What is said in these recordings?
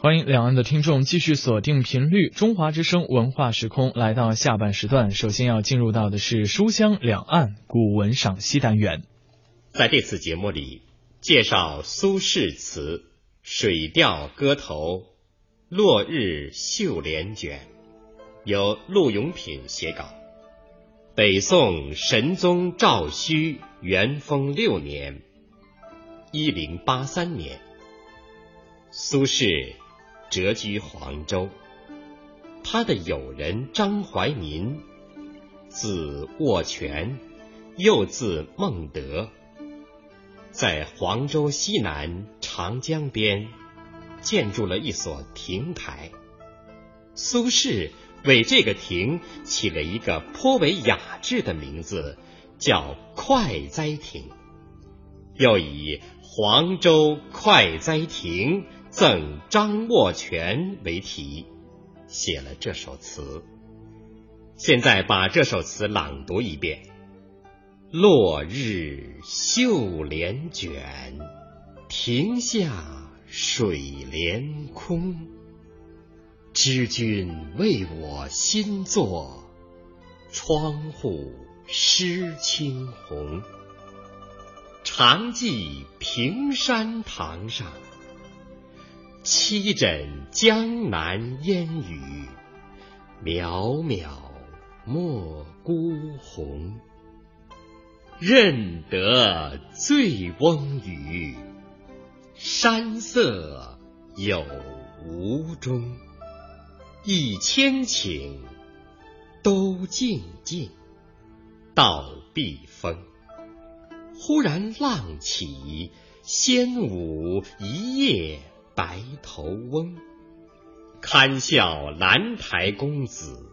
欢迎两岸的听众继续锁定频率中华之声文化时空，来到下半时段。首先要进入到的是书香两岸古文赏析单元。在这次节目里，介绍苏轼词《水调歌头·落日绣帘卷》，由陆永品写稿。北宋神宗赵顼元丰六年（一零八三年），苏轼。谪居黄州，他的友人张怀民，字握权，又字孟德，在黄州西南长江边建筑了一所亭台。苏轼为这个亭起了一个颇为雅致的名字，叫快哉亭，又以黄州快哉亭。赠张握权为题，写了这首词。现在把这首词朗读一遍：落日绣帘卷，亭下水帘空。知君为我新作，窗户湿青红。常记平山堂上。七枕江南烟雨，渺渺莫孤鸿。认得醉翁语，山色有无中。一千顷，都静静，到碧峰。忽然浪起，仙舞一夜。白头翁，堪笑兰台公子，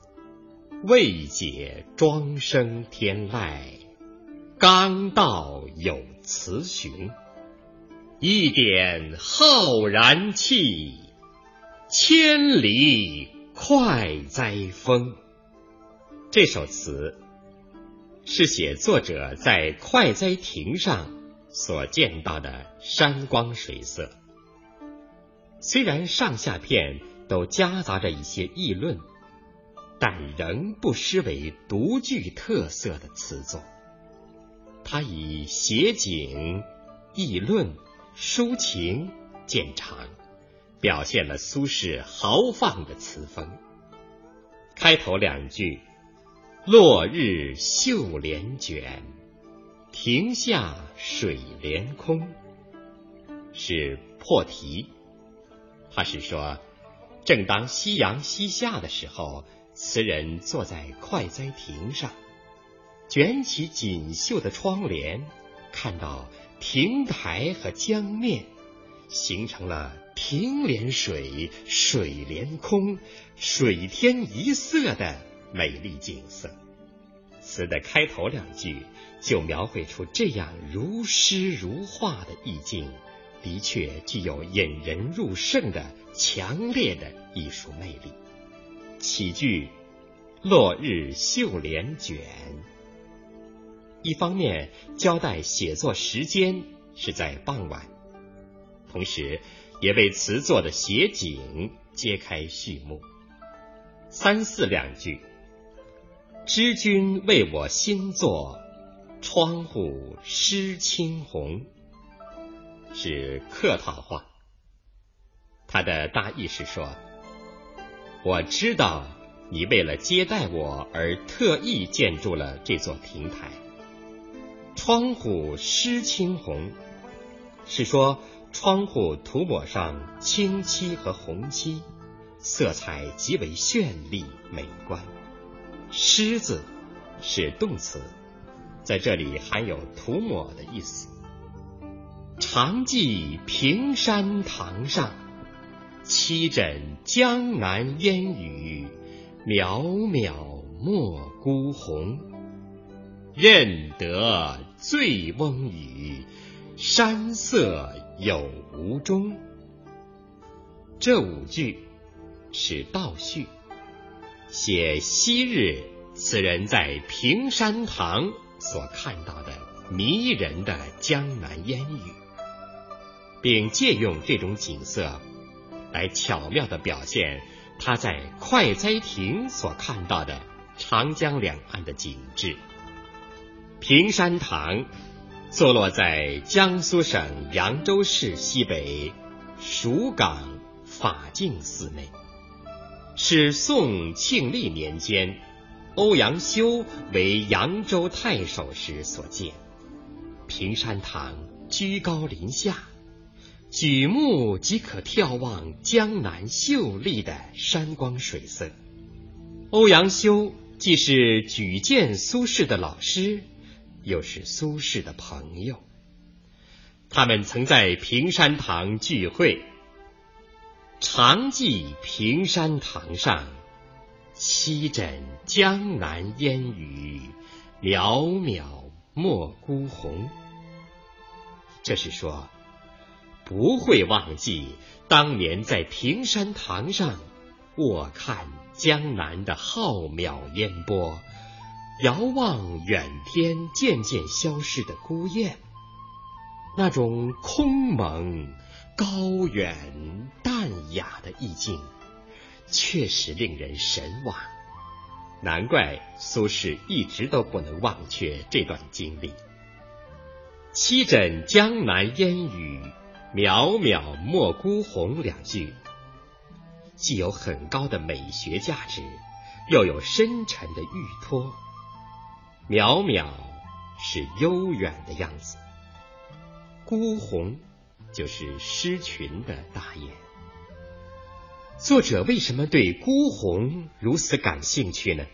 未解庄生天籁。刚道有雌雄，一点浩然气，千里快哉风。这首词是写作者在快哉亭上所见到的山光水色。虽然上下片都夹杂着一些议论，但仍不失为独具特色的词作。他以写景、议论、抒情见长，表现了苏轼豪放的词风。开头两句“落日绣帘卷，亭下水帘空”是破题。他是说，正当夕阳西下的时候，词人坐在快哉亭上，卷起锦绣的窗帘，看到亭台和江面，形成了亭连水、水连空、水天一色的美丽景色。词的开头两句就描绘出这样如诗如画的意境。的确具有引人入胜的强烈的艺术魅力。起句“落日绣帘卷”，一方面交代写作时间是在傍晚，同时也为词作的写景揭开序幕。三四两句，“知君为我新作，窗户湿青红。”是客套话，他的大意是说：我知道你为了接待我而特意建筑了这座亭台。窗户湿青红，是说窗户涂抹上青漆和红漆，色彩极为绚丽美观。湿字是动词，在这里含有涂抹的意思。常记平山堂上，七枕江南烟雨，渺渺莫孤鸿。认得醉翁语，山色有无中。这五句是倒叙，写昔日此人在平山堂所看到的迷人的江南烟雨。并借用这种景色，来巧妙的表现他在快哉亭所看到的长江两岸的景致。平山堂坐落在江苏省扬州市西北蜀港法净寺内，是宋庆历年间欧阳修为扬州太守时所建。平山堂居高临下，举目即可眺望江南秀丽的山光水色。欧阳修既是举荐苏轼的老师。又是苏轼的朋友，他们曾在平山堂聚会。常记平山堂上，西枕江南烟雨，渺渺莫孤鸿。这是说，不会忘记当年在平山堂上卧看江南的浩渺烟波。遥望远天渐渐消失的孤雁，那种空蒙、高远、淡雅的意境，确实令人神往。难怪苏轼一直都不能忘却这段经历。七枕江南烟雨，渺渺莫孤鸿两句，既有很高的美学价值，又有深沉的寓托。渺渺是悠远的样子，孤鸿就是失群的大雁。作者为什么对孤鸿如此感兴趣呢？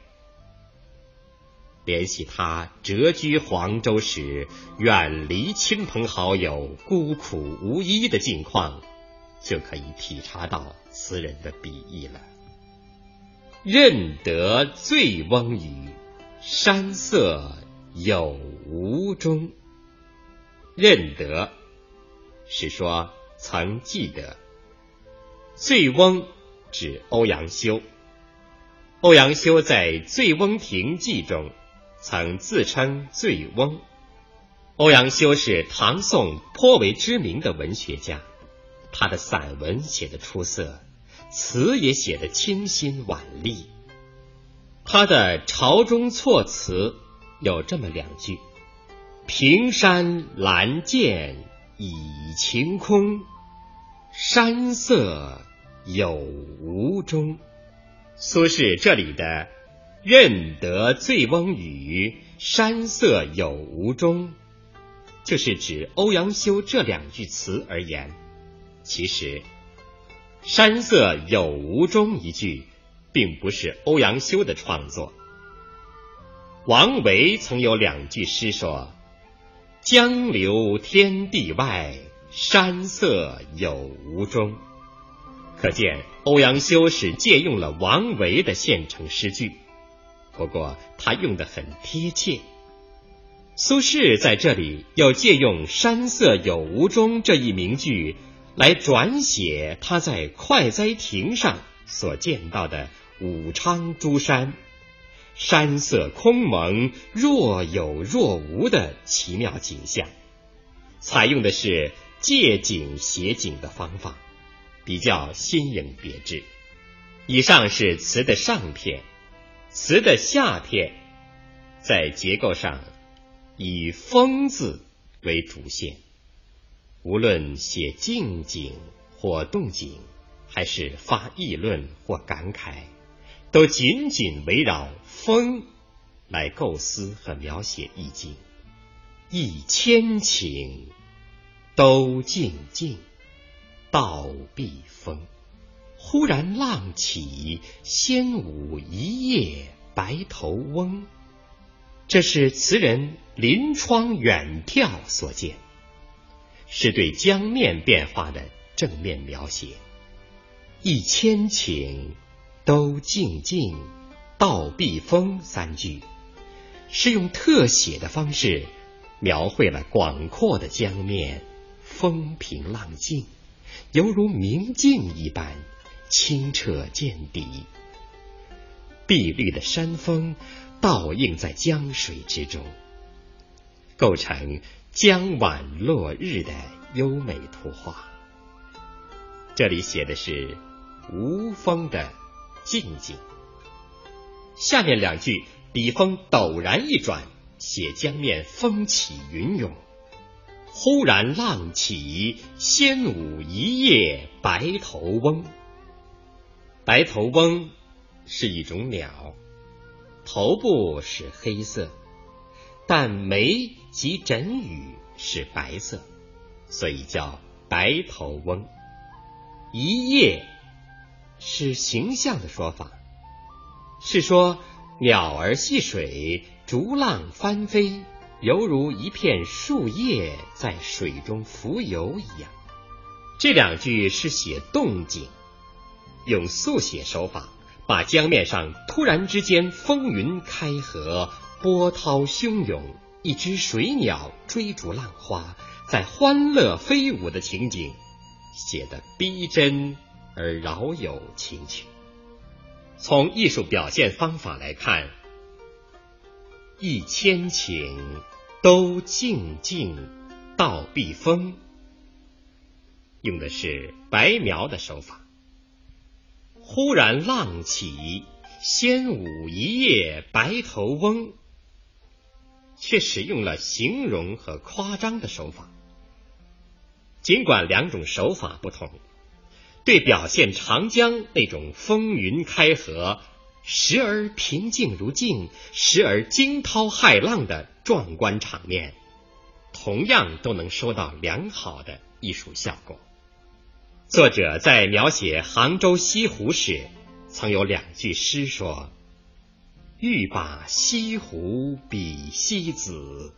联系他谪居黄州时，远离亲朋好友，孤苦无依的境况，就可以体察到词人的笔意了。认得醉翁语。山色有无中，认得是说曾记得。醉翁指欧阳修。欧阳修在《醉翁亭记》中曾自称醉翁。欧阳修是唐宋颇为知名的文学家，他的散文写得出色，词也写得清新婉丽。他的朝中措辞有这么两句：“平山蓝涧已晴空，山色有无中。”苏轼这里的“认得醉翁语，山色有无中”，就是指欧阳修这两句词而言。其实，“山色有无中”一句。并不是欧阳修的创作。王维曾有两句诗说：“江流天地外，山色有无中。”可见欧阳修是借用了王维的现成诗句，不过他用的很贴切。苏轼在这里又借用“山色有无中”这一名句来转写他在快哉亭上所见到的。武昌诸山，山色空蒙，若有若无的奇妙景象，采用的是借景写景的方法，比较新颖别致。以上是词的上片，词的下片在结构上以“风”字为主线，无论写静景或动景，还是发议论或感慨。都紧紧围绕风来构思和描写意境，一千顷都静静，道避风。忽然浪起，仙舞一夜白头翁。这是词人临窗远眺所见，是对江面变化的正面描写。一千顷。都静静，倒避风三句，是用特写的方式描绘了广阔的江面，风平浪静，犹如明镜一般，清澈见底。碧绿的山峰倒映在江水之中，构成江晚落日的优美图画。这里写的是无风的静静。下面两句笔锋陡然一转，写江面风起云涌。忽然浪起，仙舞一夜白头翁。白头翁是一种鸟，头部是黑色，但眉及枕羽是白色，所以叫白头翁。一夜是形象的说法，是说鸟儿戏水，逐浪翻飞。犹如一片树叶在水中浮游一样。这两句是写动静，用速写手法，把江面上突然之间风云开合、波涛汹涌，一只水鸟追逐浪花，在欢乐飞舞的情景，写得逼真而饶有情趣。从艺术表现方法来看，一千顷。都静静到避风，用的是白描的手法。忽然浪起，仙舞一夜白头翁，却使用了形容和夸张的手法。尽管两种手法不同，对表现长江那种风云开合。时而平静如镜，时而惊涛骇浪的壮观场面，同样都能收到良好的艺术效果。作者在描写杭州西湖时，曾有两句诗说：“欲把西湖比西子，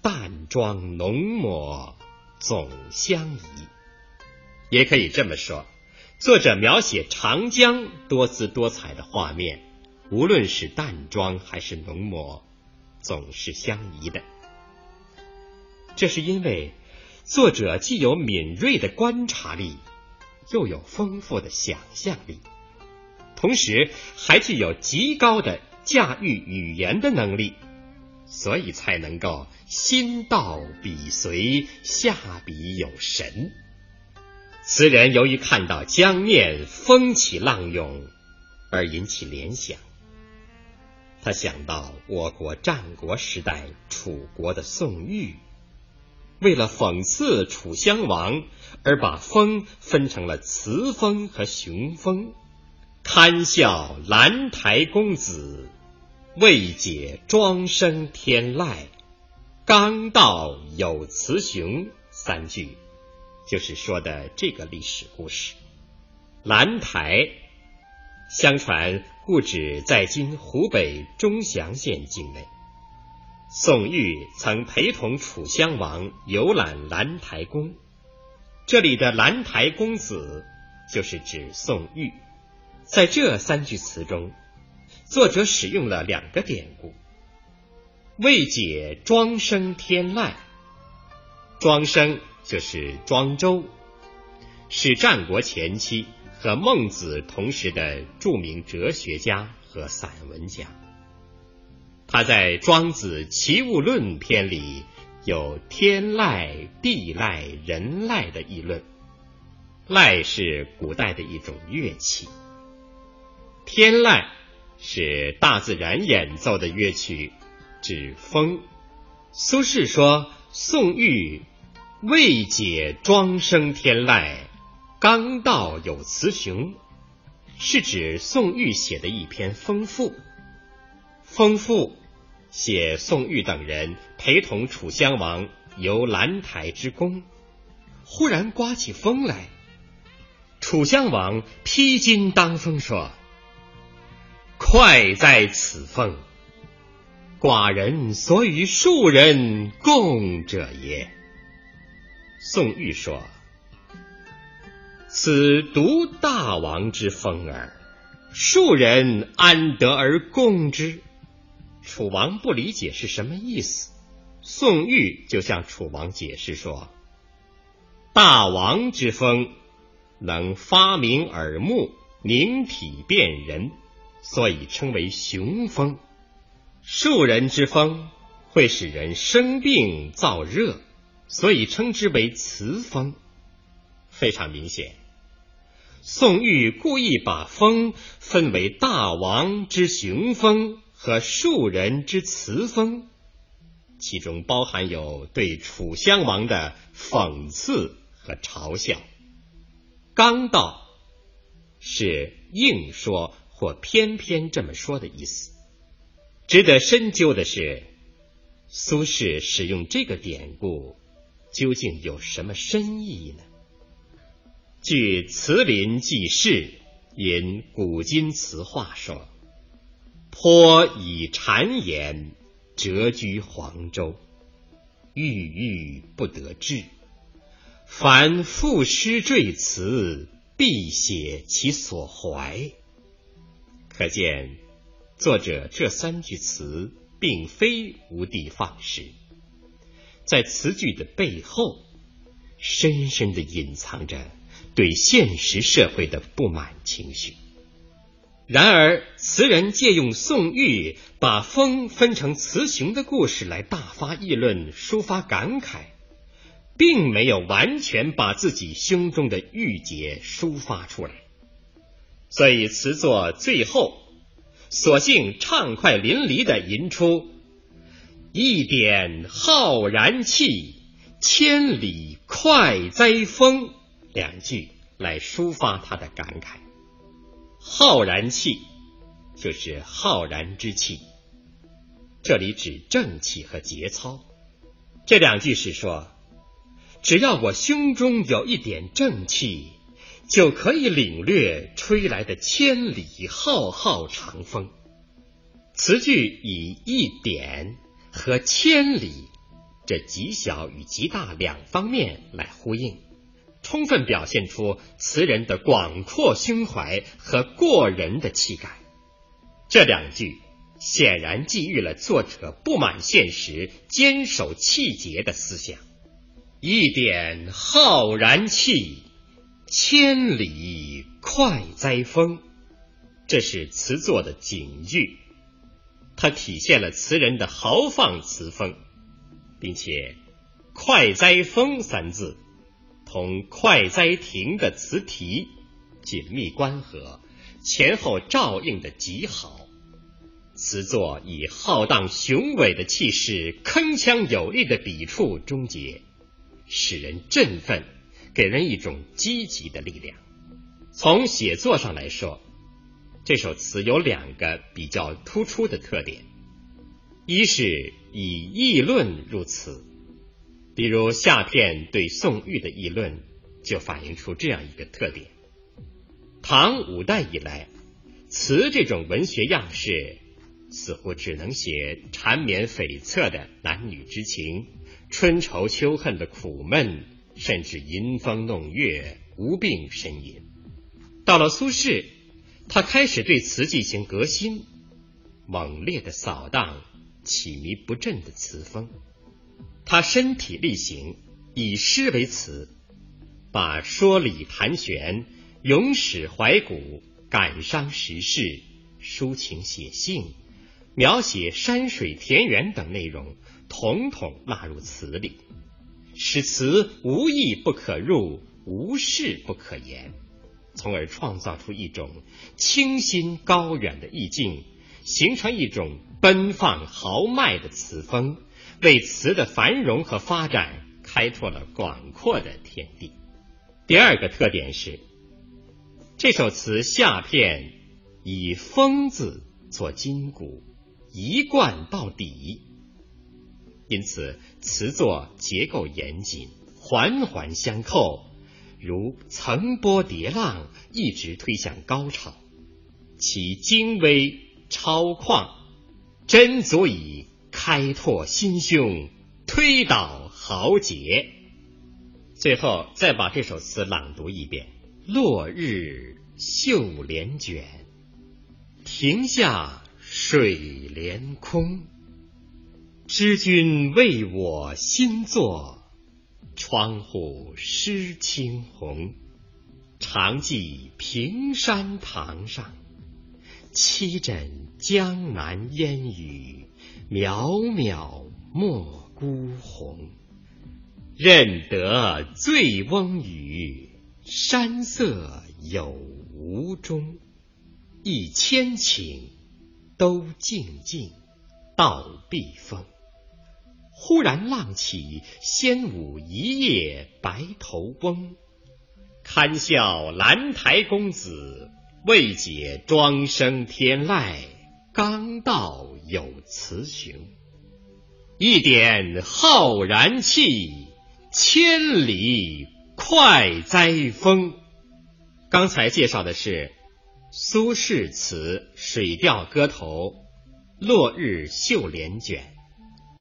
淡妆浓抹总相宜。”也可以这么说。作者描写长江多姿多彩的画面，无论是淡妆还是浓抹，总是相宜的。这是因为作者既有敏锐的观察力，又有丰富的想象力，同时还具有极高的驾驭语言的能力，所以才能够心到笔随，下笔有神。词人由于看到江面风起浪涌，而引起联想。他想到我国战国时代楚国的宋玉，为了讽刺楚襄王，而把风分成了雌风和雄风，堪笑兰台公子，未解庄生天籁，刚道有雌雄三句。就是说的这个历史故事，兰台，相传故址在今湖北钟祥县境内。宋玉曾陪同楚襄王游览兰台宫，这里的兰台公子就是指宋玉。在这三句词中，作者使用了两个典故：未解庄生天籁，庄生。就是庄周，是战国前期和孟子同时的著名哲学家和散文家。他在《庄子·齐物论》篇里有“天籁、地籁、人籁”的议论。籁是古代的一种乐器，天籁是大自然演奏的乐曲，指风。苏轼说：“宋玉。”未解庄生天籁，刚道有雌雄，是指宋玉写的一篇风赋。风赋写宋玉等人陪同楚襄王游兰台之宫，忽然刮起风来，楚襄王披荆当风说：“快在此风，寡人所与庶人共者也。”宋玉说：“此独大王之风耳，庶人安得而共之？”楚王不理解是什么意思。宋玉就向楚王解释说：“大王之风能发明耳目，凝体辨人，所以称为雄风；庶人之风会使人生病燥热。”所以称之为雌风，非常明显。宋玉故意把风分为大王之雄风和庶人之词风，其中包含有对楚襄王的讽刺和嘲笑。刚道是硬说或偏偏这么说的意思。值得深究的是，苏轼使用这个典故究竟有什么深意呢？据《词林记事》引古今词话说：“颇以谗言，谪居黄州，郁郁不得志。”凡赋诗缀词，必写其所怀。可见，作者这三句词并非无的放矢，在词句的背后，深深的隐藏着对现实社会的不满情绪。然而，词人借用宋玉把风分成雌雄的故事来大发议论，抒发感慨。并没有完全把自己胸中的郁结抒发出来，所以词作最后，索性畅快淋漓的吟出“一点浩然气，千里快哉风”两句来抒发他的感慨。浩然气就是浩然之气，这里指正气和节操。这两句是说。只要我胸中有一点正气，就可以领略吹来的千里浩浩长风。词句以一点和千里这极小与极大两方面来呼应，充分表现出词人的广阔胸怀和过人的气概。这两句显然寄予了作者不满现实、坚守气节的思想。一点浩然气，千里快哉风。这是词作的警句，它体现了词人的豪放词风，并且“快哉风”三字同“快哉亭”的词题紧密关合，前后照应的极好。词作以浩荡雄伟的气势，铿锵有力的笔触终结。使人振奋，给人一种积极的力量。从写作上来说，这首词有两个比较突出的特点：一是以议论入词，比如下片对宋玉的议论，就反映出这样一个特点。唐五代以来，词这种文学样式似乎只能写缠绵悱恻的男女之情。春愁秋恨的苦闷，甚至吟风弄月、无病呻吟。到了苏轼，他开始对词进行革新，猛烈的扫荡起迷不振的词风。他身体力行，以诗为词，把说理盘旋、咏史怀古、感伤时事、抒情写性、描写山水田园等内容。统统纳入词里，使词无意不可入，无事不可言，从而创造出一种清新高远的意境，形成一种奔放豪迈的词风，为词的繁荣和发展开拓了广阔的天地。第二个特点是，这首词下片以“风”字做筋骨，一贯到底。因此，词作结构严谨，环环相扣，如层波叠浪，一直推向高潮。其精微超旷，真足以开拓心胸，推倒豪杰。最后，再把这首词朗读一遍：落日绣帘卷，亭下水帘空。知君为我新作，窗户湿青红。常记平山堂上，七枕江南烟雨。渺渺莫孤鸿，认得醉翁语，山色有无中，一千顷都静静，到避风。忽然浪起，仙舞一夜白头翁。堪笑兰台公子，未解庄生天籁。刚到有雌雄，一点浩然气，千里快哉风。刚才介绍的是苏轼词《水调歌头·落日绣帘卷》。